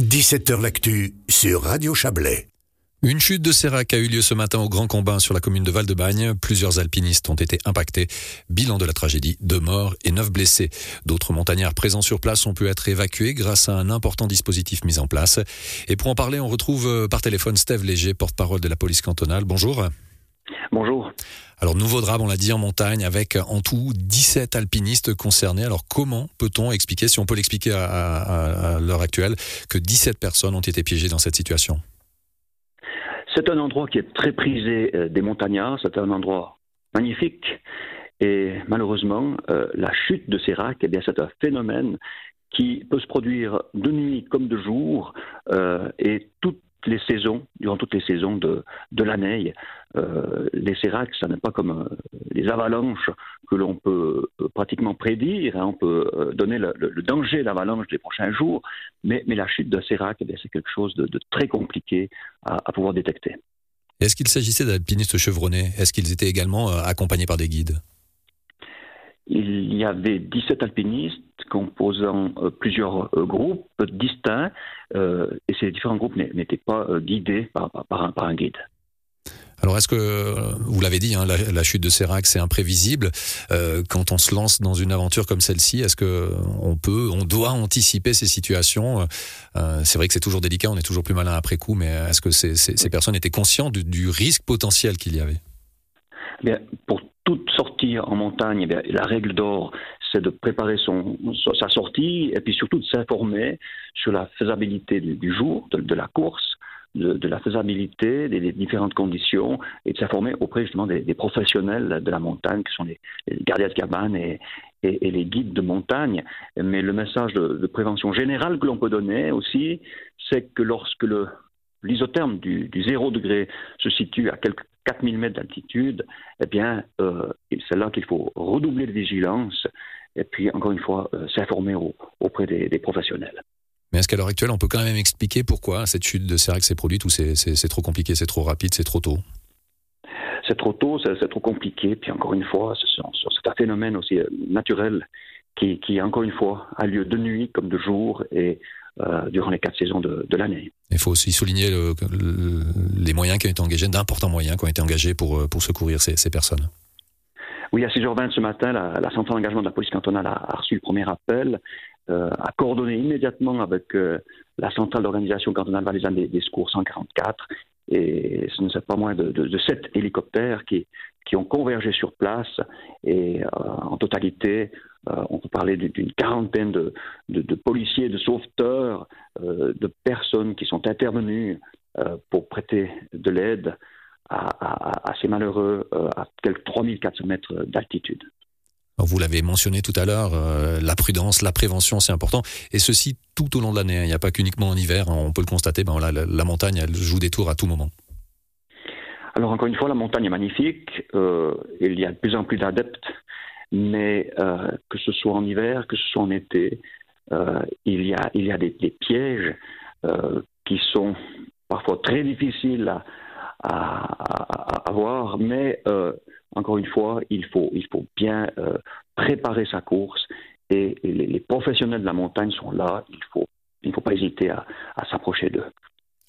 17h L'actu sur Radio Chablais. Une chute de sérac a eu lieu ce matin au Grand Combin sur la commune de Val-de-Bagne. Plusieurs alpinistes ont été impactés. Bilan de la tragédie, deux morts et neuf blessés. D'autres montagnards présents sur place ont pu être évacués grâce à un important dispositif mis en place. Et pour en parler, on retrouve euh, par téléphone Steve Léger, porte-parole de la police cantonale. Bonjour. Bonjour. Alors nouveau drame, on l'a dit en montagne, avec en tout 17 alpinistes concernés. Alors comment peut-on expliquer, si on peut l'expliquer à, à l'heure actuelle, que 17 personnes ont été piégées dans cette situation? C'est un endroit qui est très prisé euh, des montagnards, c'est un endroit magnifique. Et malheureusement, euh, la chute de Sérac, eh bien, c'est un phénomène qui peut se produire de nuit comme de jour, euh, et toutes les saisons, durant toutes les saisons de, de l'année. Euh, les séracs, ça n'est pas comme euh, les avalanches que l'on peut euh, pratiquement prédire. Hein. on peut donner le, danger d'avalanche des prochains jours, mais, mais la chute d'un sérac, eh c'est quelque chose de, très compliqué à, à pouvoir détecter. Est-ce qu'il s'agissait d'alpinistes chevronnés? Est-ce qu'ils étaient également accompagnés par des guides? Il y avait 17 alpinistes composant euh, plusieurs euh, groupes distincts euh, et ces différents groupes n'étaient pas guidés par, un, guide. Alors est-ce que, vous l'avez dit, hein, la, chute de Sérac, c'est imprévisible. quand on se lance dans une aventure comme celle-ci, est-ce que on peut, on doit anticiper ces situations C'est vrai que c'est toujours délicat, on est toujours plus malin après coup, mais est-ce que ces personnes étaient conscientes du, risque potentiel qu'il y avait? Bien, pour en montagne, eh la règle d'or, c'est de préparer son, sa sortie et puis surtout de s'informer sur la faisabilité du, jour, de, la course, de, la faisabilité des, différentes conditions et de s'informer auprès justement des, professionnels de la montagne, qui sont les, gardiens de cabane et, et, les guides de montagne. Mais le message de, prévention générale que l'on peut donner aussi, c'est que lorsque le, l'isotherme du, du, zéro degré se situe à quelques 4000 mètres d'altitude, eh bien, euh, c'est là qu'il faut redoubler de vigilance et puis, encore une fois, euh, s'informer auprès des, professionnels. Mais est-ce qu'à l'heure actuelle, on peut quand même expliquer pourquoi cette chute de Sérac s'est produite ou c'est trop compliqué, c'est trop rapide, c'est trop tôt? C'est trop tôt, c'est trop compliqué. Puis encore une fois, c'est un phénomène aussi euh, naturel qui, qui, encore une fois, a lieu de nuit comme de jour et euh, durant les quatre saisons de, l'année. Il faut aussi souligner les moyens qui ont été engagés, d'importants moyens qui ont été engagés pour, euh, pour secourir ces, personnes. Oui, à 6h20 ce matin, la, la centrale d'engagement de la police cantonale a, reçu le premier appel, euh, a coordonné immédiatement avec la centrale d'organisation cantonale valaisanne des, des, secours 144, et ce ne sont pas moins de, de, sept hélicoptères qui, qui ont convergé sur place, et en totalité, euh, on peut parler d'une quarantaine de, policiers, de sauveteurs, euh, de personnes qui sont intervenues euh, pour prêter de l'aide à, ces malheureux à quelques 3400 mètres d'altitude. Vous l'avez mentionné tout à l'heure, la prudence, la prévention, c'est important. Et ceci tout au long de l'année. Hein. Il n'y a pas qu'uniquement en hiver. On peut le constater. Ben la, montagne, elle joue des tours à tout moment. Alors encore une fois, la montagne est magnifique. il y a de plus en plus d'adeptes mais euh, que ce soit en hiver, que ce soit en été, euh, il y a, il y a des, pièges euh, qui sont parfois très difficiles à, à, à, voir, mais encore une fois, il faut, il faut bien préparer sa course et, les, les, professionnels de la montagne sont là, il ne faut, il faut pas hésiter à, à s'approcher d'eux.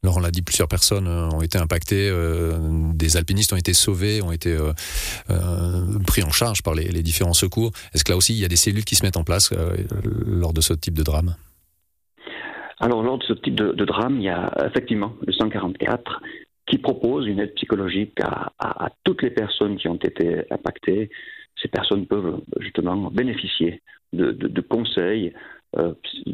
Alors on l'a dit, plusieurs personnes euh, ont été impactées, euh, des alpinistes ont été sauvés, ont été euh, pris en charge par les, différents secours. Est-ce que là aussi il y a des cellules qui se mettent en place lors de ce type de drame? Alors lors de ce type de, drame, il y a effectivement le 144 qui propose une aide psychologique à, toutes les personnes qui ont été impactées. Ces personnes peuvent justement bénéficier de conseils, euh,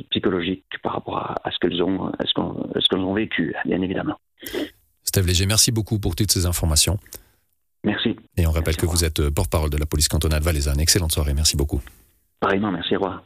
psychologique par rapport à, ce qu'elles ont, à ce qu'elles ont vécu, bien évidemment. Steve Léger, merci beaucoup pour toutes ces informations. Merci. Et on rappelle que vous êtes porte-parole de la police cantonale valaisanne. Excellente soirée, merci beaucoup. Pareillement, merci, Roi.